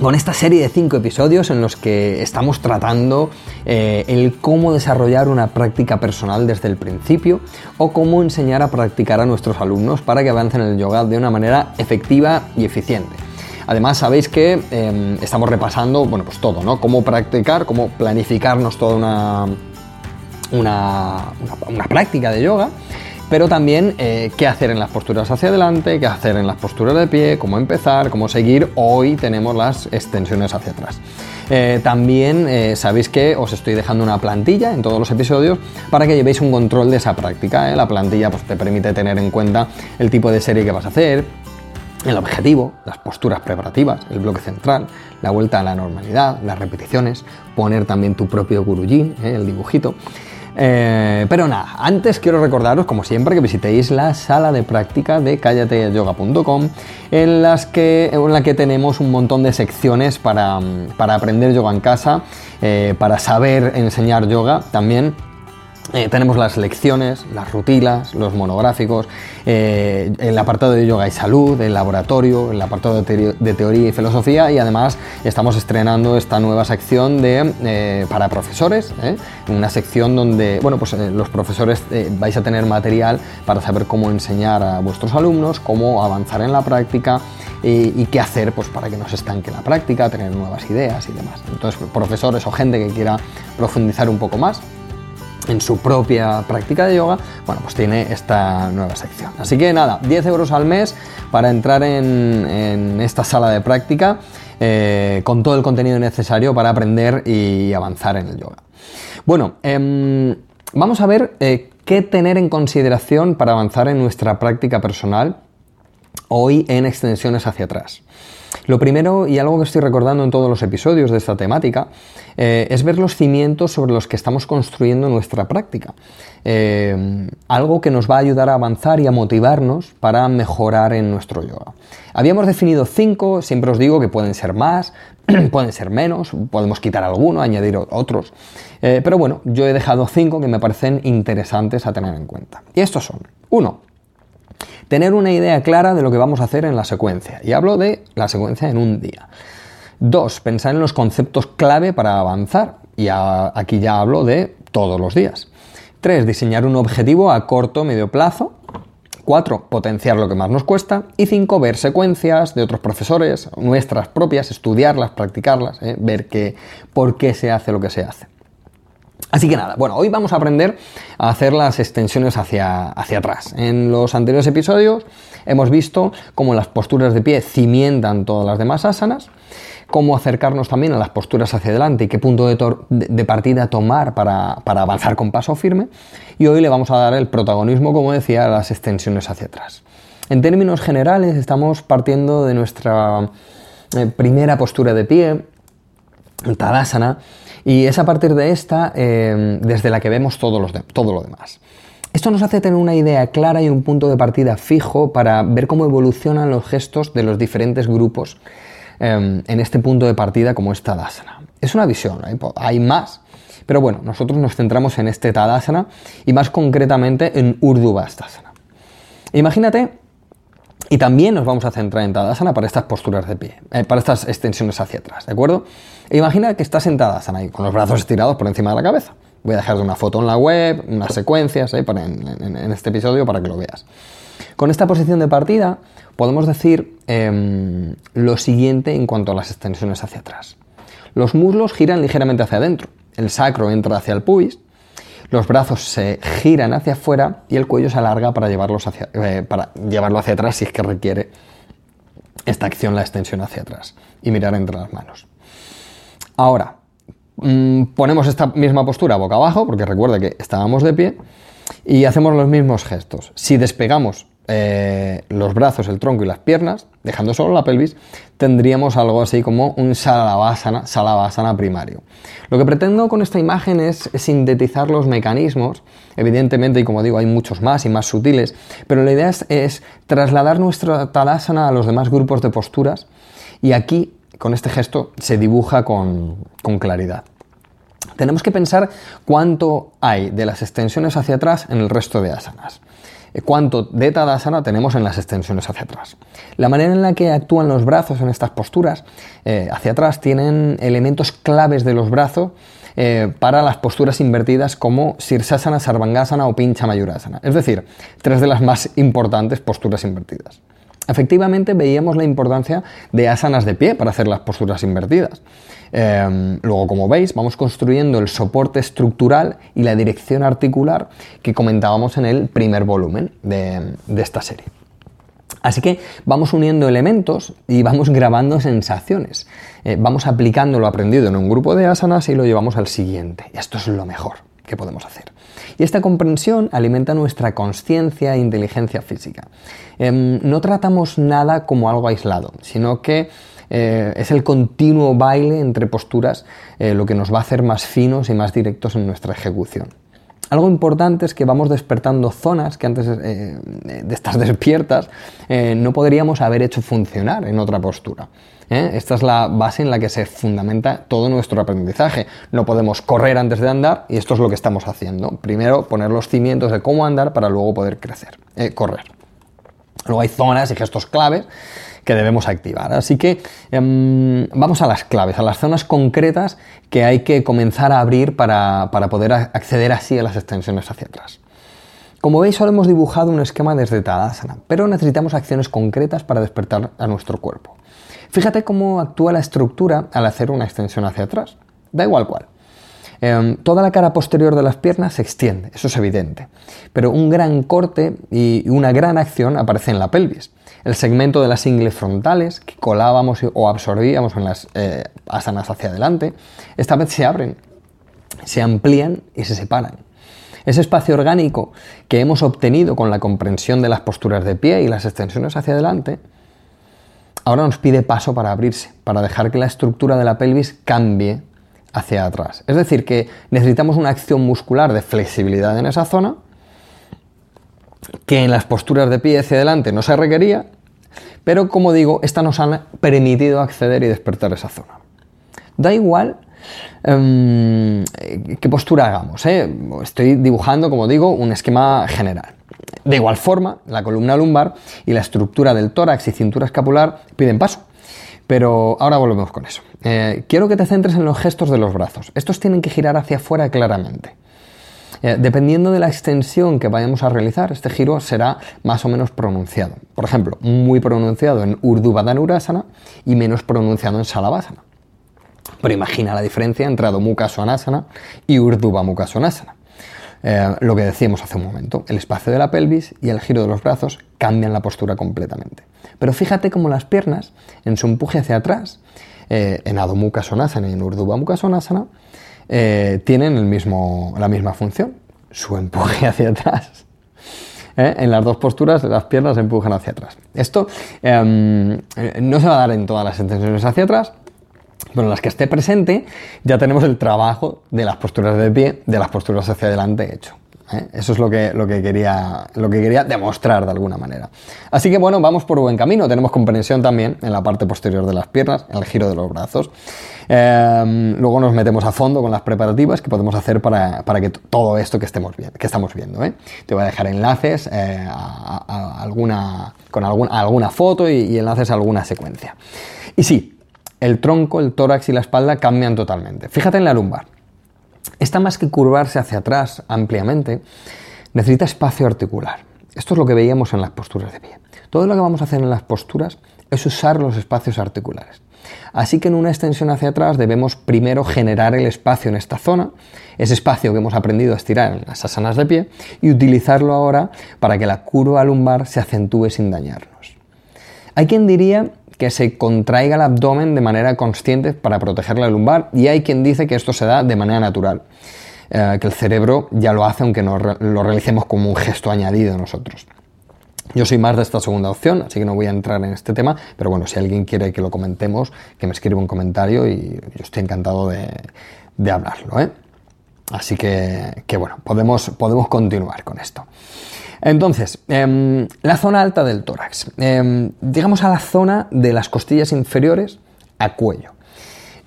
con esta serie de cinco episodios en los que estamos tratando eh, el cómo desarrollar una práctica personal desde el principio o cómo enseñar a practicar a nuestros alumnos para que avancen en el yoga de una manera efectiva y eficiente. Además, sabéis que em, estamos repasando, bueno, pues todo, ¿no? Cómo practicar, cómo planificarnos toda una, una, una práctica de yoga pero también eh, qué hacer en las posturas hacia adelante, qué hacer en las posturas de pie, cómo empezar, cómo seguir. Hoy tenemos las extensiones hacia atrás. Eh, también eh, sabéis que os estoy dejando una plantilla en todos los episodios para que llevéis un control de esa práctica. La plantilla pues, te permite tener en cuenta el tipo de serie que vas a hacer, el objetivo, las posturas preparativas, el bloque central, la vuelta a la normalidad, las repeticiones, poner también tu propio gurujin, el dibujito. Eh, pero nada, antes quiero recordaros, como siempre, que visitéis la sala de práctica de callateyoga.com, en, las que, en la que tenemos un montón de secciones para, aprender yoga en casa, eh, para saber enseñar yoga también eh, tenemos las lecciones, las rutinas, los monográficos, eh, el apartado de yoga y salud, el laboratorio, el apartado de, teoría y filosofía. Y además estamos estrenando esta nueva sección de, eh, para profesores, una sección donde bueno, pues, los profesores vais a tener material para saber cómo enseñar a vuestros alumnos, cómo avanzar en la práctica y, qué hacer pues, para que no se estanque la práctica, tener nuevas ideas y demás. Entonces, profesores o gente que quiera profundizar un poco más, en su propia práctica de yoga, bueno, pues tiene esta nueva sección. Así que nada, 10 euros al mes para entrar en, esta sala de práctica eh, con todo el contenido necesario para aprender y avanzar en el yoga. Bueno, em, vamos a ver eh, qué tener en consideración para avanzar en nuestra práctica personal hoy en extensiones hacia atrás. Lo primero, y algo que estoy recordando en todos los episodios de esta temática, eh, es ver los cimientos sobre los que estamos construyendo nuestra práctica. Eh, algo que nos va a ayudar a avanzar y a motivarnos para mejorar en nuestro yoga. Habíamos definido cinco, siempre os digo que pueden ser más, pueden ser menos, podemos quitar alguno, añadir otros. Eh, pero bueno, yo he dejado cinco que me parecen interesantes a tener en cuenta. Y estos son, uno, Tener una idea clara de lo que vamos a hacer en la secuencia. Y hablo de la secuencia en un día. Dos, pensar en los conceptos clave para avanzar. Y aquí ya hablo de todos los días. Tres, diseñar un objetivo a corto o medio plazo. Cuatro, potenciar lo que más nos cuesta. Y cinco, ver secuencias de otros profesores, nuestras propias, estudiarlas, practicarlas, ¿eh? ver que, por qué se hace lo que se hace. Así que nada, bueno, hoy vamos a aprender a hacer las extensiones hacia, hacia atrás. En los anteriores episodios hemos visto cómo las posturas de pie cimientan todas las demás asanas, cómo acercarnos también a las posturas hacia adelante y qué punto de, partida tomar para, avanzar con paso firme. Y hoy le vamos a dar el protagonismo, como decía, a las extensiones hacia atrás. En términos generales, estamos partiendo de nuestra eh, primera postura de pie, Tadasana, y es a partir de esta em, desde la que vemos todo, todo lo demás. Esto nos hace tener una idea clara y un punto de partida fijo para ver cómo evolucionan los gestos de los diferentes grupos em, en este punto de partida como es Tadasana. Es una visión, hay, más, pero bueno, nosotros nos centramos en este Tadasana y más concretamente en Urdhvastasana. Imagínate y también nos vamos a centrar en Tadasana para estas posturas de pie, eh, para estas extensiones hacia atrás, ¿de acuerdo? Imagina que estás en Tadasana ahí, con los brazos estirados por encima de la cabeza. Voy a dejarte una foto en la web, unas secuencias ¿eh? en, este episodio para que lo veas. Con esta posición de partida podemos decir em, lo siguiente en cuanto a las extensiones hacia atrás. Los muslos giran ligeramente hacia adentro, el sacro entra hacia el pubis, los brazos se giran hacia afuera y el cuello se alarga para, eh, para llevarlo hacia atrás si es que requiere esta acción, la extensión hacia atrás y mirar entre las manos. Ahora, mm, ponemos esta misma postura boca abajo, porque recuerda que estábamos de pie, y hacemos los mismos gestos. Si despegamos eh, los brazos, el tronco y las piernas, dejando solo la pelvis, tendríamos algo así como un salavasana primario. Lo que pretendo con esta imagen es sintetizar los mecanismos, evidentemente, y como digo, hay muchos más y más sutiles, pero la idea es, trasladar nuestra talasana a los demás grupos de posturas y aquí, con este gesto, se dibuja con, claridad. Tenemos que pensar cuánto hay de las extensiones hacia atrás en el resto de asanas. Eh, cuánto de Tadasana tenemos en las extensiones hacia atrás. La manera en la que actúan los brazos en estas posturas eh, hacia atrás tienen elementos claves de los brazos eh, para las posturas invertidas como Sirsasana, Sarvangasana o Pincha Mayurasana. Es decir, tres de las más importantes posturas invertidas. Efectivamente, veíamos la importancia de asanas de pie para hacer las posturas invertidas. Em, luego, como veis, vamos construyendo el soporte estructural y la dirección articular que comentábamos en el primer volumen de, esta serie. Así que vamos uniendo elementos y vamos grabando sensaciones. Eh, vamos aplicando lo aprendido en un grupo de asanas y lo llevamos al siguiente. Esto es lo mejor que podemos hacer. Y esta comprensión alimenta nuestra conciencia e inteligencia física. Em, no tratamos nada como algo aislado, sino que eh, es el continuo baile entre posturas eh, lo que nos va a hacer más finos y más directos en nuestra ejecución. Algo importante es que vamos despertando zonas que antes eh, de estar despiertas no podríamos haber hecho funcionar en otra postura. Esta es la base en la que se fundamenta todo nuestro aprendizaje. No podemos correr antes de andar y esto es lo que estamos haciendo. Primero poner los cimientos de cómo andar para luego poder crecer, correr. Luego hay zonas y gestos claves que debemos activar. Así que em, vamos a las claves, a las zonas concretas que hay que comenzar a abrir para, poder acceder así a las extensiones hacia atrás. Como veis, solo hemos dibujado un esquema desde Tadasana, pero necesitamos acciones concretas para despertar a nuestro cuerpo. Fíjate cómo actúa la estructura al hacer una extensión hacia atrás. Da igual cuál. Em, toda la cara posterior de las piernas se extiende, eso es evidente, pero un gran corte y una gran acción aparece en la pelvis el segmento de las ingles frontales que colábamos o absorbíamos en las eh, asanas hacia adelante, esta vez se abren, se amplían y se separan. Ese espacio orgánico que hemos obtenido con la comprensión de las posturas de pie y las extensiones hacia adelante, ahora nos pide paso para abrirse, para dejar que la estructura de la pelvis cambie hacia atrás. Es decir, que necesitamos una acción muscular de flexibilidad en esa zona que en las posturas de pie hacia adelante no se requería, pero como digo, esta nos han permitido acceder y despertar esa zona. Da igual em, qué postura hagamos, ¿eh? estoy dibujando, como digo, un esquema general. De igual forma, la columna lumbar y la estructura del tórax y cintura escapular piden paso. Pero ahora volvemos con eso. Eh, quiero que te centres en los gestos de los brazos. Estos tienen que girar hacia afuera claramente. Eh, dependiendo de la extensión que vayamos a realizar, este giro será más o menos pronunciado. Por ejemplo, muy pronunciado en Urdhva y menos pronunciado en Salavasana. Pero imagina la diferencia entre Adho Mukha y Urdhva Mukha. Eh, lo que decíamos hace un momento, el espacio de la pelvis y el giro de los brazos cambian la postura completamente. Pero fíjate cómo las piernas, en su empuje hacia atrás, eh, en Adho Mukha Svanasana y en Urdhva Mukha Svanasana, eh, tienen el mismo, la misma función, su empuje hacia atrás. En las dos posturas las piernas se empujan hacia atrás. Esto em, no se va a dar en todas las extensiones hacia atrás, pero en las que esté presente ya tenemos el trabajo de las posturas de pie, de las posturas hacia adelante hecho. ¿eh? Eso es lo que, lo, que quería, lo que quería demostrar de alguna manera. Así que bueno, vamos por buen camino. Tenemos comprensión también en la parte posterior de las piernas, en el giro de los brazos. Em, luego nos metemos a fondo con las preparativas que podemos hacer para, que todo esto que, estemos que estamos viendo. ¿eh? Te voy a dejar enlaces eh, a, alguna, con alguna foto y enlaces a alguna secuencia. Y sí, el tronco, el tórax y la espalda cambian totalmente. Fíjate en la lumbar. Esta más que curvarse hacia atrás ampliamente, necesita espacio articular. Esto es lo que veíamos en las posturas de pie. Todo lo que vamos a hacer en las posturas es usar los espacios articulares. Así que en una extensión hacia atrás debemos primero generar el espacio en esta zona, ese espacio que hemos aprendido a estirar en las asanas de pie, y utilizarlo ahora para que la curva lumbar se acentúe sin dañarnos. Hay quien diría que se contraiga el abdomen de manera consciente para proteger la lumbar y hay quien dice que esto se da de manera natural, eh, que el cerebro ya lo hace aunque no lo realicemos como un gesto añadido nosotros. Yo soy más de esta segunda opción, así que no voy a entrar en este tema, pero bueno, si alguien quiere que lo comentemos, que me escriba un comentario y yo estoy encantado de, hablarlo. ¿eh? Así que, bueno, podemos, podemos continuar con esto. Entonces, em, la zona alta del tórax. Eh, llegamos a la zona de las costillas inferiores a cuello.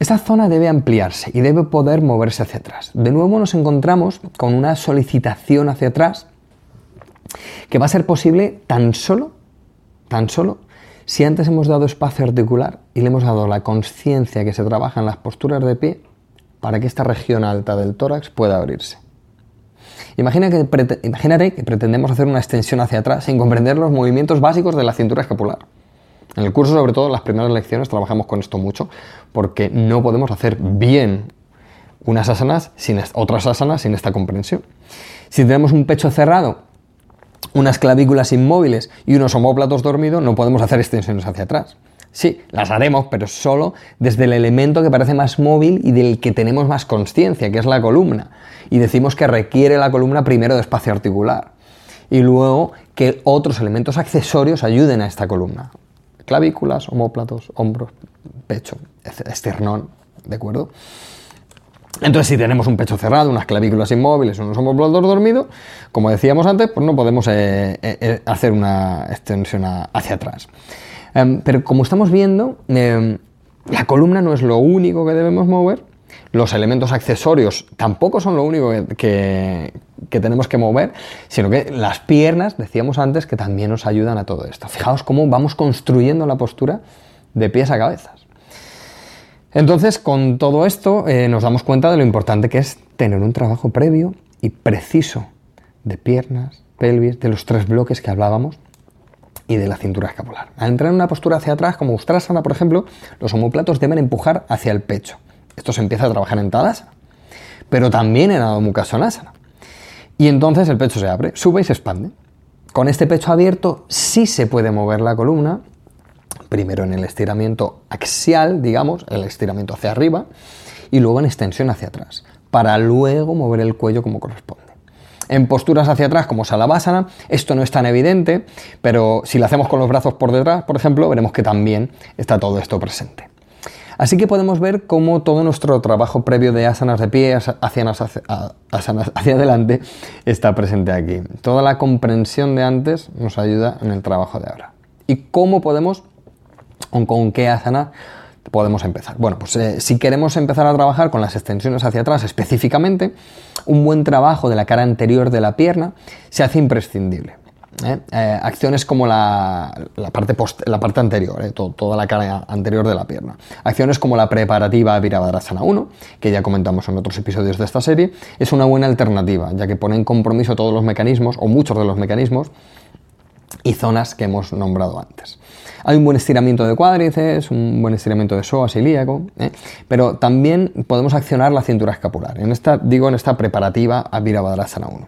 Esta zona debe ampliarse y debe poder moverse hacia atrás. De nuevo nos encontramos con una solicitación hacia atrás que va a ser posible tan solo, tan solo, si antes hemos dado espacio articular y le hemos dado la conciencia que se trabaja en las posturas de pie para que esta región alta del tórax pueda abrirse. Imagina que, imagínate que pretendemos hacer una extensión hacia atrás sin comprender los movimientos básicos de la cintura escapular. En el curso, sobre todo en las primeras lecciones, trabajamos con esto mucho porque no podemos hacer bien unas asanas sin otras asanas sin esta comprensión. Si tenemos un pecho cerrado unas clavículas inmóviles y unos homóplatos dormidos, no podemos hacer extensiones hacia atrás. Sí, las haremos, pero solo desde el elemento que parece más móvil y del que tenemos más conciencia, que es la columna. Y decimos que requiere la columna primero de espacio articular. Y luego que otros elementos accesorios ayuden a esta columna. Clavículas, homóplatos, hombros, pecho, esternón, ¿de acuerdo? Entonces, si tenemos un pecho cerrado, unas clavículas inmóviles, unos homóplatos dormidos, como decíamos antes, pues no podemos eh, eh, eh, hacer una extensión hacia atrás. Em, pero como estamos viendo, em, la columna no es lo único que debemos mover, los elementos accesorios tampoco son lo único que, que, tenemos que mover, sino que las piernas, decíamos antes, que también nos ayudan a todo esto. Fijaos cómo vamos construyendo la postura de pies a cabezas. Entonces, con todo esto, eh, nos damos cuenta de lo importante que es tener un trabajo previo y preciso de piernas, pelvis, de los tres bloques que hablábamos y de la cintura escapular. Al entrar en una postura hacia atrás, como Ustrasana, por ejemplo, los omoplatos deben empujar hacia el pecho. Esto se empieza a trabajar en Tadasana, pero también en Adho Mukha Sonasana. Y entonces el pecho se abre, sube y se expande. Con este pecho abierto sí se puede mover la columna primero en el estiramiento axial, digamos, el estiramiento hacia arriba, y luego en extensión hacia atrás, para luego mover el cuello como corresponde. En posturas hacia atrás, como Salavasana, esto no es tan evidente, pero si lo hacemos con los brazos por detrás, por ejemplo, veremos que también está todo esto presente. Así que podemos ver cómo todo nuestro trabajo previo de asanas de pie, hacia, hacia adelante, está presente aquí. Toda la comprensión de antes nos ayuda en el trabajo de ahora. ¿Y cómo podemos con qué asana podemos empezar. Bueno, pues eh, si queremos empezar a trabajar con las extensiones hacia atrás específicamente, un buen trabajo de la cara anterior de la pierna se hace imprescindible. ¿eh? Eh, acciones como la, parte, la parte anterior, toda la cara anterior de la pierna. Acciones como la preparativa Virabhadrasana 1, que ya comentamos en otros episodios de esta serie, es una buena alternativa, ya que pone en compromiso todos los mecanismos, o muchos de los mecanismos, y zonas que hemos nombrado antes. Hay un buen estiramiento de cuádriceps, un buen estiramiento de psoas ilíaco, ¿eh? pero también podemos accionar la cintura escapular. En esta, digo en esta preparativa a Virabhadrasana 1.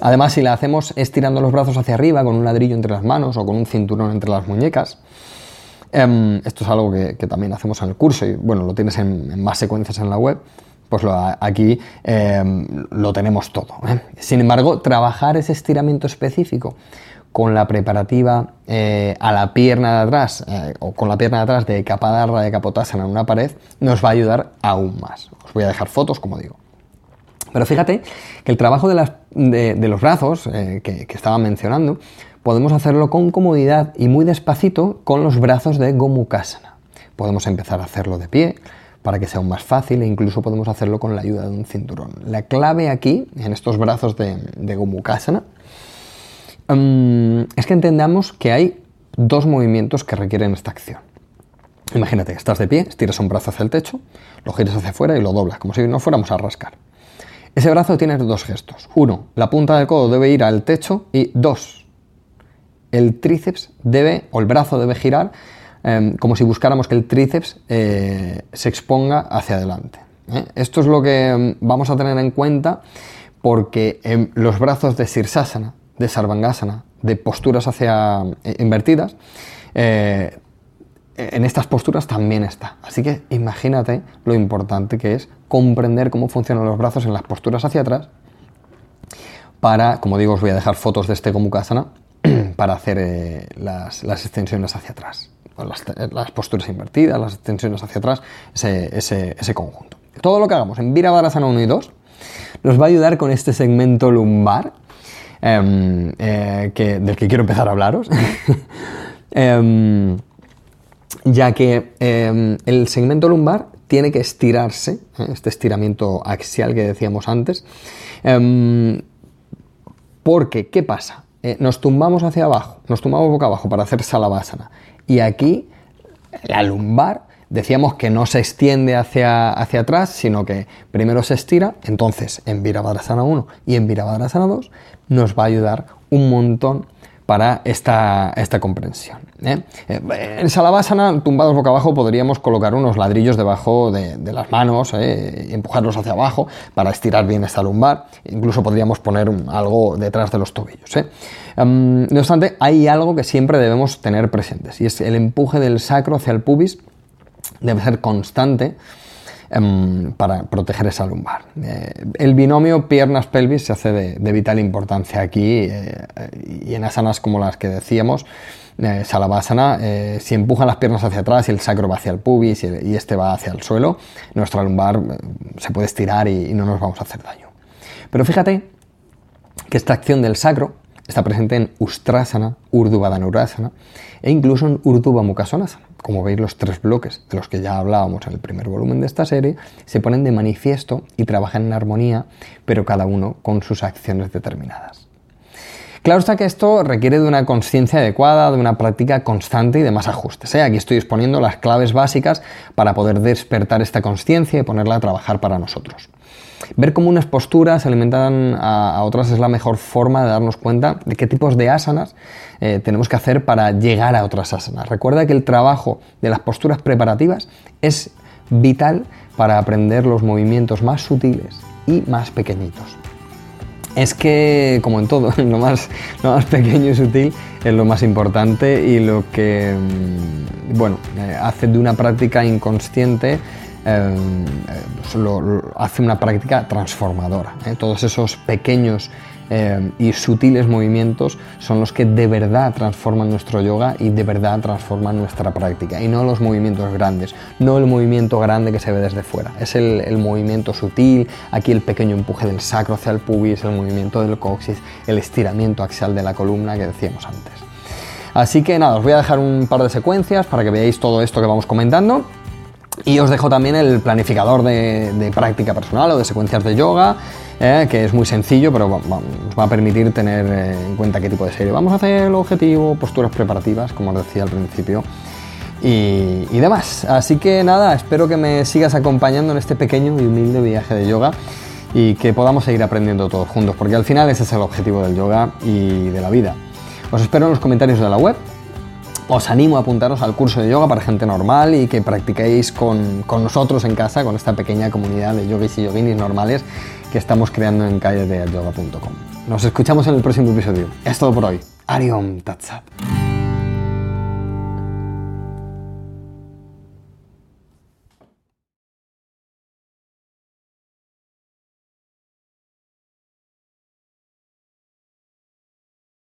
Además, si la hacemos estirando los brazos hacia arriba con un ladrillo entre las manos o con un cinturón entre las muñecas, em, esto es algo que, también hacemos en el curso y bueno, lo tienes en, más secuencias en la web, pues aquí em, lo tenemos todo. ¿eh? Sin embargo, trabajar ese estiramiento específico con la preparativa eh, a la pierna de atrás eh, o con la pierna de atrás de capadarra de capotasana en una pared nos va a ayudar aún más. Os voy a dejar fotos, como digo. Pero fíjate que el trabajo de, los brazos eh, que, que, estaba mencionando podemos hacerlo con comodidad y muy despacito con los brazos de Gomukhasana. Podemos empezar a hacerlo de pie para que sea aún más fácil e incluso podemos hacerlo con la ayuda de un cinturón. La clave aquí, en estos brazos de, de Gomukhasana, Em, es que entendamos que hay dos movimientos que requieren esta acción. Imagínate, estás de pie, estiras un brazo hacia el techo, lo giras hacia afuera y lo doblas, como si no fuéramos a rascar. Ese brazo tiene dos gestos. Uno, la punta del codo debe ir al techo y dos, el tríceps debe, o el brazo debe girar em, como si buscáramos que el tríceps eh, se exponga hacia adelante. ¿eh? Esto es lo que em, vamos a tener en cuenta porque los brazos de Sirsasana de sarvangasana, de posturas hacia eh, invertidas, eh, en estas posturas también está. Así que imagínate lo importante que es comprender cómo funcionan los brazos en las posturas hacia atrás para, como digo, os voy a dejar fotos de este Gomukhasana para hacer eh, las, extensiones hacia atrás. Las, posturas invertidas, las extensiones hacia atrás, ese, conjunto. Todo lo que hagamos en Virabhadrasana 1 y 2 nos va a ayudar con este segmento lumbar em, eh, del que quiero empezar a hablaros. Em, ya que em, el segmento lumbar tiene que estirarse, este estiramiento axial que decíamos antes, porque, ¿qué pasa? Eh, nos tumbamos hacia abajo, nos tumbamos boca abajo para hacer salavasana. Y aquí, la lumbar, decíamos que no se extiende hacia, hacia atrás, sino que primero se estira. Entonces, en Virabhadrasana 1 y en Virabhadrasana 2 nos va a ayudar un montón para esta, esta comprensión. ¿eh? Eh, en Salavasana, tumbados boca abajo, podríamos colocar unos ladrillos debajo de, las manos ¿eh? empujarlos hacia abajo para estirar bien esta lumbar. Incluso podríamos poner algo detrás de los tobillos. Em, no obstante, hay algo que siempre debemos tener presentes y es el empuje del sacro hacia el pubis debe ser constante Em, para proteger esa lumbar. Eh, el binomio piernas-pelvis se hace de, vital importancia aquí eh, y en asanas como las que decíamos, eh, Salavasana, si empujan las piernas hacia atrás y el sacro va hacia el pubis y, este va hacia el suelo, nuestra lumbar se puede estirar y, no nos vamos a hacer daño. Pero fíjate que esta acción del sacro está presente en Ustrasana, Urdhva e incluso en Urdhva como veis, los tres bloques de los que ya hablábamos en el primer volumen de esta serie se ponen de manifiesto y trabajan en armonía, pero cada uno con sus acciones determinadas. Claro está que esto requiere de una conciencia adecuada, de una práctica constante y de más ajustes. ¿eh? Aquí estoy exponiendo las claves básicas para poder despertar esta conciencia y ponerla a trabajar para nosotros. Ver cómo unas posturas alimentan a, otras es la mejor forma de darnos cuenta de qué tipos de asanas eh, tenemos que hacer para llegar a otras asanas. Recuerda que el trabajo de las posturas preparativas es vital para aprender los movimientos más sutiles y más pequeñitos. Es que, como en todo, lo más, lo más pequeño y sutil es lo más importante y lo que, mm, bueno, eh, hace de una práctica inconsciente Eh, hace una práctica transformadora. ¿eh? Todos esos pequeños em, y sutiles movimientos son los que de verdad transforman nuestro yoga y de verdad transforman nuestra práctica. Y no los movimientos grandes, no el movimiento grande que se ve desde fuera. Es el, el movimiento sutil, aquí el pequeño empuje del sacro hacia el pubis, el movimiento del coxis, el estiramiento axial de la columna que decíamos antes. Así que nada, os voy a dejar un par de secuencias para que veáis todo esto que vamos comentando y os dejo también el planificador de, práctica personal o de secuencias de yoga, eh, que es muy sencillo, pero nos va a permitir tener eh, en cuenta qué tipo de serie vamos a hacer, el objetivo, posturas preparativas, como os decía al principio, y, y demás. Así que nada, espero que me sigas acompañando en este pequeño y humilde viaje de yoga y que podamos seguir aprendiendo todos juntos, porque al final ese es el objetivo del yoga y de la vida. Os espero en los comentarios de la web os animo a apuntaros al curso de yoga para gente normal y que practiquéis con, nosotros en casa, con esta pequeña comunidad de yogis y yoginis normales que estamos creando en calle de yoga.com. Nos escuchamos en el próximo episodio. Es todo por hoy. Ariom Tatsat.